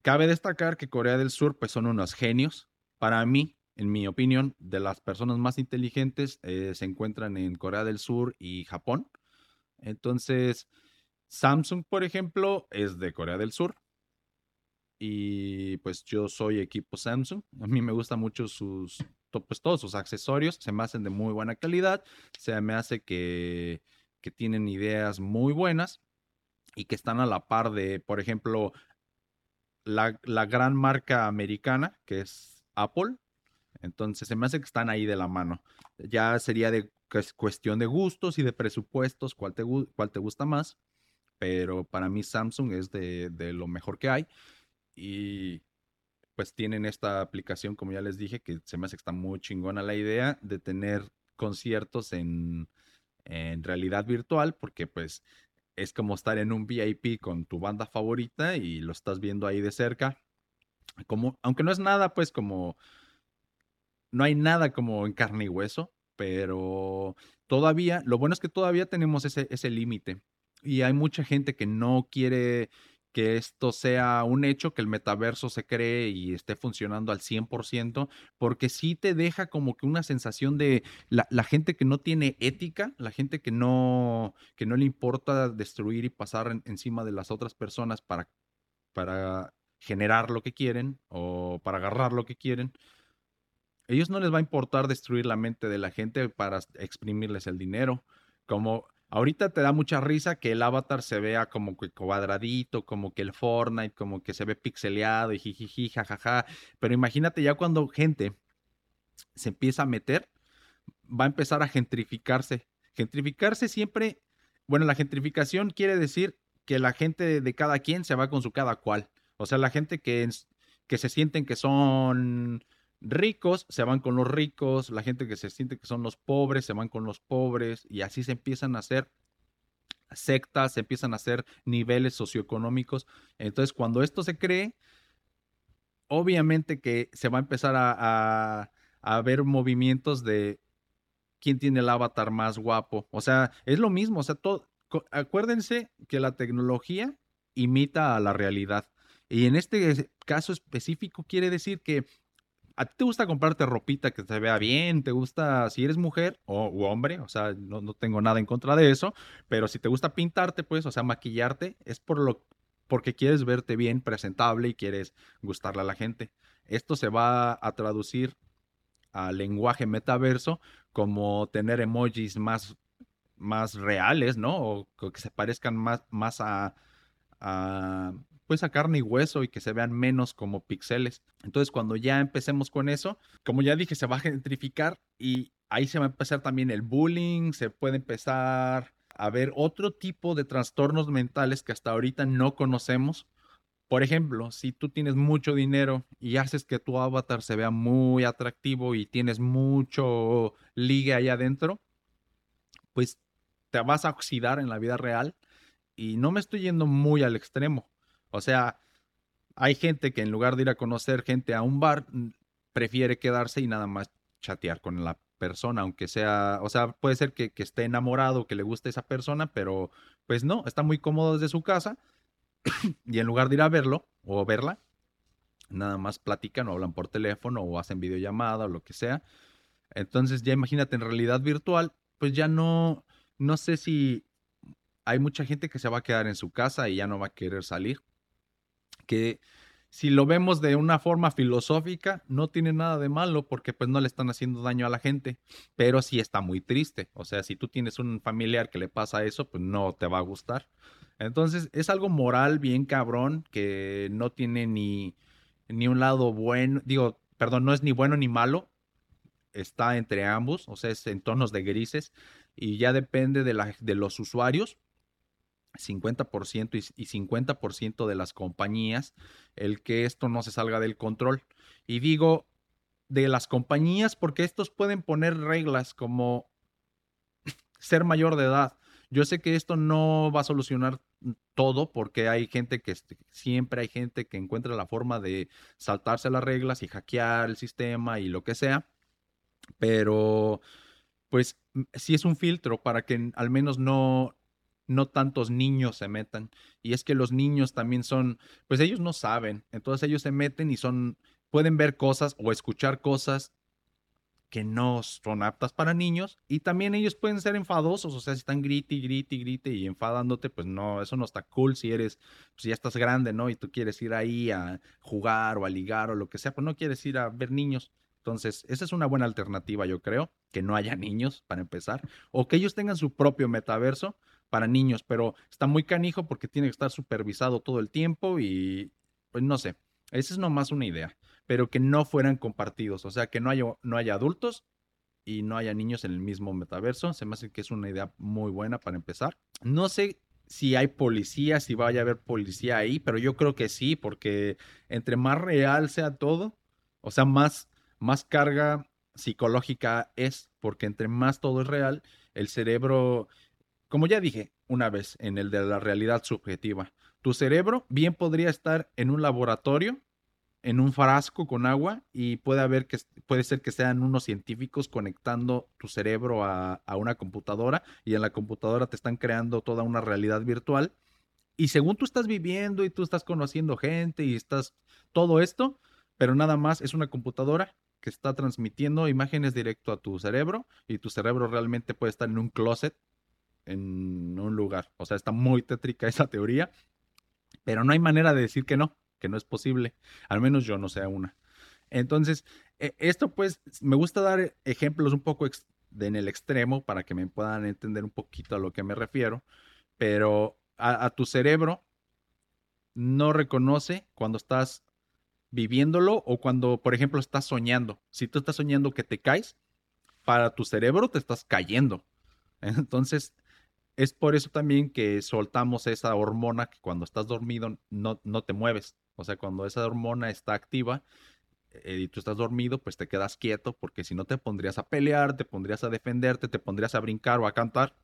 [SPEAKER 1] Cabe destacar que Corea del Sur, pues son unos genios. Para mí, en mi opinión, de las personas más inteligentes eh, se encuentran en Corea del Sur y Japón. Entonces, Samsung, por ejemplo, es de Corea del Sur. Y pues yo soy equipo Samsung. A mí me gustan mucho sus, pues todos sus accesorios. Se me hacen de muy buena calidad. Se me hace que que tienen ideas muy buenas y que están a la par de, por ejemplo, la, gran marca americana, que es Apple. Entonces, se me hace que están ahí de la mano. Ya sería de cuestión de gustos y de presupuestos, cuál te, cuál te gusta más. Pero para mí Samsung es de, de lo mejor que hay. Y pues tienen esta aplicación, como ya les dije, que se me hace que está muy chingona la idea de tener conciertos en, en realidad virtual, porque pues es como estar en un VIP con tu banda favorita y lo estás viendo ahí de cerca. Como, aunque no es nada, pues como, no hay nada como en carne y hueso, pero todavía, lo bueno es que todavía tenemos ese, ese límite. Y hay mucha gente que no quiere que esto sea un hecho, que el metaverso se cree y esté funcionando al 100%, porque sí te deja como que una sensación de la, gente que no tiene ética, la gente que no, que no le importa destruir y pasar encima de las otras personas para, para generar lo que quieren o para agarrar lo que quieren. Ellos no les va a importar destruir la mente de la gente para exprimirles el dinero. Como Ahorita te da mucha risa que el avatar se vea como que cuadradito, como que el Fortnite, como que se ve pixeleado y jijiji, jajaja. Pero imagínate ya cuando gente se empieza a meter, va a empezar a gentrificarse. Gentrificarse siempre, bueno, la gentrificación quiere decir que la gente de cada quien se va con su cada cual. O sea, la gente que, que se sienten que son ricos se van con los ricos, la gente que se siente que son los pobres se van con los pobres y así se empiezan a hacer sectas, se empiezan a hacer niveles socioeconómicos. Entonces, cuando esto se cree, obviamente que se va a empezar a, a, ver movimientos de quién tiene el avatar más guapo. O sea, es lo mismo. O sea, todo, acuérdense que la tecnología imita a la realidad. Y en este caso específico quiere decir que a ti te gusta comprarte ropita que se vea bien, te gusta, si eres mujer o hombre, o sea, no, no, tengo nada en contra de eso, pero si te gusta pintarte, pues, o sea, maquillarte, es por lo, porque quieres verte bien, presentable y quieres gustarle a la gente. Esto se va a traducir al lenguaje metaverso como tener emojis más, más reales, ¿no? O que se parezcan más, más a pues a carne y hueso y que se vean menos como píxeles. Entonces, cuando ya empecemos con eso, como ya dije, se va a gentrificar y ahí se va a empezar también el bullying, se puede empezar a ver otro tipo de trastornos mentales que hasta ahorita no conocemos. Por ejemplo, si tú tienes mucho dinero y haces que tu avatar se vea muy atractivo y tienes mucho ligue ahí adentro, pues te vas a oxidar en la vida real. Y no me estoy yendo muy al extremo. O sea, hay gente que en lugar de ir a conocer gente a un bar, prefiere quedarse y nada más chatear con la persona, aunque sea, o sea, puede ser que, esté enamorado, que le guste esa persona, pero pues no, está muy cómodo desde su casa y en lugar de ir a verlo o verla, nada más platican o hablan por teléfono o hacen videollamada o lo que sea. Entonces ya imagínate en realidad virtual, pues ya no, no sé si hay mucha gente que se va a quedar en su casa y ya no va a querer salir. Que si lo vemos de una forma filosófica, no tiene nada de malo porque pues no le están haciendo daño a la gente, pero sí está muy triste. O sea, si tú tienes un familiar que le pasa eso, pues no te va a gustar. Entonces es algo moral bien cabrón que no tiene ni, ni un lado bueno, digo, perdón, no es ni bueno ni malo, está entre ambos, o sea, es en tonos de grises y ya depende de, la, de los usuarios 50% y 50% de las compañías el que esto no se salga del control. Y digo de las compañías porque estos pueden poner reglas como ser mayor de edad. Yo sé que esto no va a solucionar todo porque hay gente que siempre hay gente que encuentra la forma de saltarse las reglas y hackear el sistema y lo que sea, pero pues sí es un filtro para que al menos no no tantos niños se metan. Y es que los niños también son, pues ellos no saben, entonces ellos se meten y son, pueden ver cosas o escuchar cosas que no son aptas para niños y también ellos pueden ser enfadosos, o sea, si están grite, grite, grite y enfadándote, pues no, eso no está cool si eres, pues ya estás grande, ¿no? Y tú quieres ir ahí a jugar o a ligar o lo que sea, pues no quieres ir a ver niños. Entonces, esa es una buena alternativa, yo creo, que no haya niños para empezar, o que ellos tengan su propio metaverso para niños, pero está muy canijo porque tiene que estar supervisado todo el tiempo y pues no sé, esa es nomás una idea, pero que no fueran compartidos, o sea, que no haya, no haya adultos y no haya niños en el mismo metaverso, se me hace que es una idea muy buena para empezar. No sé si hay policía, si vaya a haber policía ahí, pero yo creo que sí, porque entre más real sea todo, o sea, más, más carga psicológica es, porque entre más todo es real, el cerebro como ya dije una vez en el de la realidad subjetiva, tu cerebro bien podría estar en un laboratorio, en un frasco con agua y puede, haber que, puede ser que sean unos científicos conectando tu cerebro a, a una computadora y en la computadora te están creando toda una realidad virtual. Y según tú estás viviendo y tú estás conociendo gente y estás todo esto, pero nada más es una computadora que está transmitiendo imágenes directo a tu cerebro y tu cerebro realmente puede estar en un closet en un lugar. O sea, está muy tétrica esa teoría, pero no hay manera de decir que no, que no es posible. Al menos yo no sé una. Entonces, e, esto pues, me gusta dar ejemplos un poco en el extremo para que me puedan entender un poquito a lo que me refiero, pero a, tu cerebro no reconoce cuando estás viviéndolo o cuando, por ejemplo, estás soñando. Si tú estás soñando que te caes, para tu cerebro te estás cayendo. Entonces, es por eso también que soltamos esa hormona que cuando estás dormido no, no te mueves. O sea, cuando esa hormona está activa eh, y tú estás dormido, pues te quedas quieto porque si no te pondrías a pelear, te pondrías a defenderte, te pondrías a brincar o a cantar.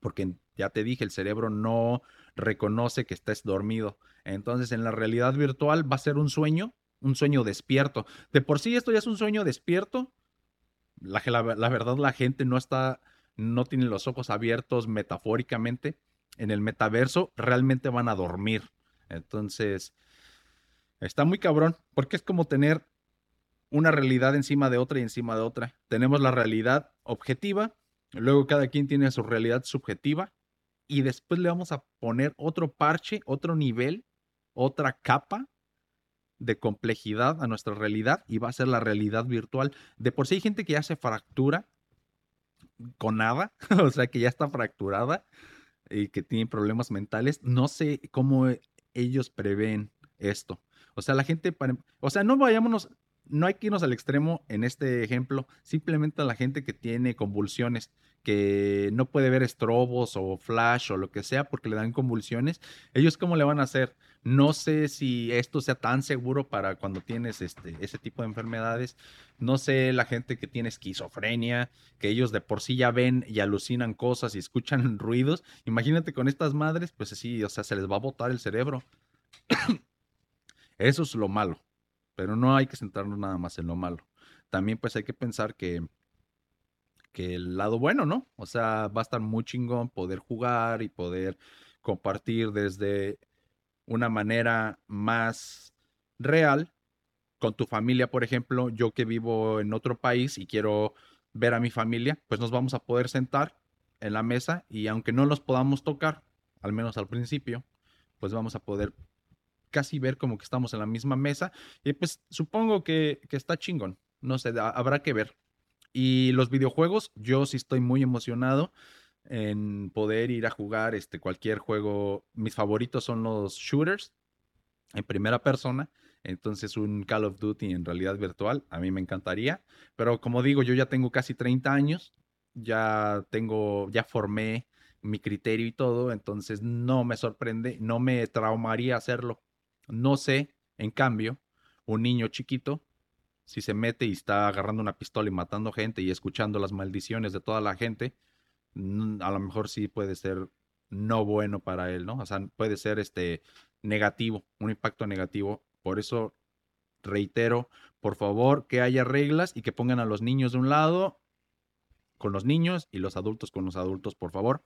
[SPEAKER 1] Porque ya te dije, el cerebro no reconoce que estés dormido. Entonces, en la realidad virtual va a ser un sueño, un sueño despierto. De por sí esto ya es un sueño despierto. La, la, la verdad, la gente no está no tienen los ojos abiertos metafóricamente, en el metaverso realmente van a dormir. Entonces, Está muy cabrón, porque es como tener una realidad encima de otra y encima de otra. Tenemos la realidad objetiva, luego cada quien tiene su realidad subjetiva y después le vamos a poner otro parche, otro nivel, otra capa de complejidad a nuestra realidad y va a ser la realidad virtual. De por sí hay gente que ya se fractura con nada, o sea, que ya está fracturada y que tiene problemas mentales. No sé cómo ellos prevén esto. O sea, la gente, o sea, no vayámonos, no hay que irnos al extremo en este ejemplo, simplemente a la gente que tiene convulsiones, que no puede ver estrobos o flash o lo que sea porque le dan convulsiones, ellos cómo le van a hacer? No sé si esto sea tan seguro para cuando tienes este, ese tipo de enfermedades. No sé la gente que tiene esquizofrenia, que ellos de por sí ya ven y alucinan cosas y escuchan ruidos. Imagínate con estas madres, pues así, o sea, se les va a botar el cerebro. Eso es lo malo, pero no hay que centrarnos nada más en lo malo. También pues hay que pensar que, que el lado bueno, ¿no? O sea, va a estar muy chingón poder jugar y poder compartir desde una manera más real con tu familia, por ejemplo, yo que vivo en otro país y quiero ver a mi familia, pues nos vamos a poder sentar en la mesa y aunque no los podamos tocar, al menos al principio, pues vamos a poder casi ver como que estamos en la misma mesa. Y pues supongo que, está chingón. No sé, habrá que ver. Y los videojuegos, yo sí estoy muy emocionado en poder ir a jugar este, cualquier juego. Mis favoritos son los shooters en primera persona. Entonces un Call of Duty en realidad virtual, a mí me encantaría. Pero como digo, yo ya tengo casi 30 años, ya tengo, ya formé mi criterio y todo, entonces no me sorprende, no me traumaría hacerlo. No sé, en cambio, un niño chiquito, si se mete y está agarrando una pistola y matando gente y escuchando las maldiciones de toda la gente, a lo mejor sí puede ser no bueno para él, ¿no? O sea, puede ser este negativo, un impacto negativo. Por eso reitero, por favor, que haya reglas y que pongan a los niños de un lado con los niños y los adultos con los adultos, por favor.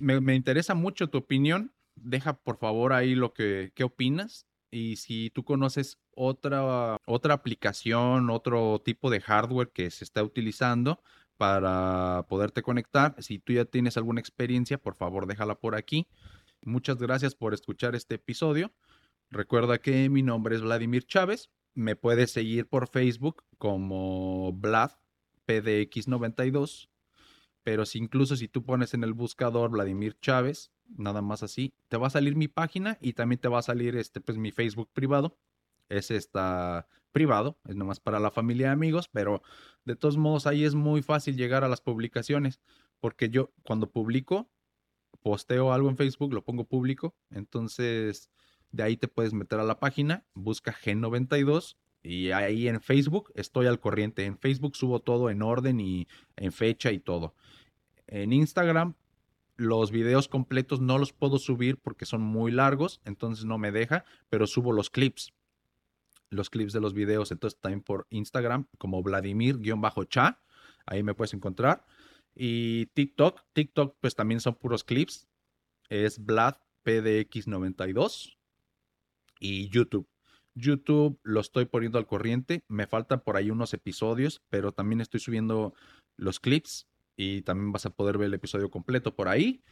[SPEAKER 1] Me, me interesa mucho tu opinión deja por favor ahí lo que qué opinas y si tú conoces otra, otra aplicación, otro tipo de hardware que se está utilizando para poderte conectar, si tú ya tienes alguna experiencia, por favor déjala por aquí. Muchas gracias por escuchar este episodio. Recuerda que mi nombre es Vladimir Chávez. Me puedes seguir por Facebook como Vlad PDX92. Pero si incluso si tú pones en el buscador Vladimir Chávez, nada más así, te va a salir mi página y también te va a salir este, pues, mi Facebook privado. Ese está privado, es nomás para la familia y amigos, pero de todos modos ahí es muy fácil llegar a las publicaciones, porque yo cuando publico, posteo algo en Facebook, lo pongo público, entonces de ahí te puedes meter a la página, busca G92 y ahí en Facebook estoy al corriente. En Facebook subo todo en orden y en fecha y todo. En Instagram los videos completos no los puedo subir porque son muy largos, entonces no me deja, pero subo los clips. Los clips de los videos, entonces también por Instagram como Vladimir-cha, ahí me puedes encontrar. Y TikTok, TikTok pues también son puros clips, es Vlad PDX92 y YouTube. YouTube lo estoy poniendo al corriente, me faltan por ahí unos episodios, pero también estoy subiendo los clips y también vas a poder ver el episodio completo por ahí.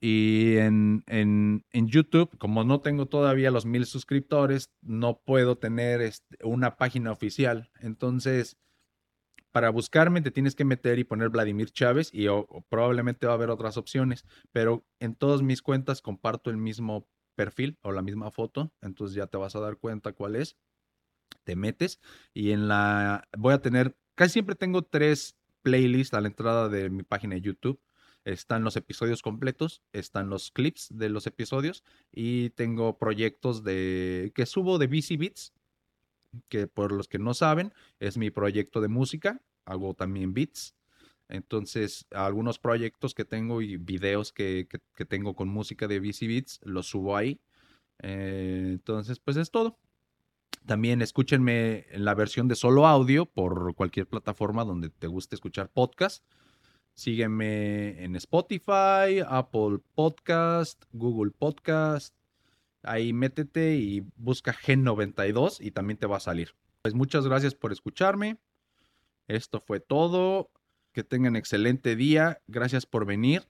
[SPEAKER 1] Y en, en, en, YouTube, como no tengo todavía los mil suscriptores, no puedo tener este, una página oficial. Entonces, para buscarme te tienes que meter y poner Vladimir Chávez y probablemente va a haber otras opciones. Pero en todas mis cuentas comparto el mismo perfil o la misma foto. Entonces ya te vas a dar cuenta cuál es. Te metes y en la... Voy a tener... Casi siempre tengo tres playlist a la entrada de mi página de YouTube. Están los episodios completos, están los clips de los episodios y tengo proyectos de que subo de BC Beats, que por los que no saben, es mi proyecto de música. Hago también beats. Entonces, algunos proyectos que tengo y videos que, tengo con música de BC Beats, los subo ahí. Eh, entonces, pues es todo. También escúchenme en la versión de solo audio por cualquier plataforma donde te guste escuchar podcast. Sígueme en Spotify, Apple Podcast, Google Podcast
[SPEAKER 3] Ahí métete y busca Gen 92 y también te va a salir. Pues muchas gracias por escucharme. Esto fue todo. Que tengan excelente día. Gracias por venir.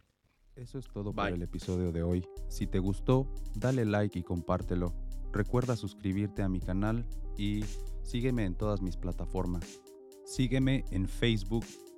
[SPEAKER 1] Eso es todo
[SPEAKER 3] Bye.
[SPEAKER 1] por el episodio de hoy. Si te gustó, dale like y compártelo. Recuerda suscribirte a mi canal y sígueme en todas mis plataformas. Sígueme en Facebook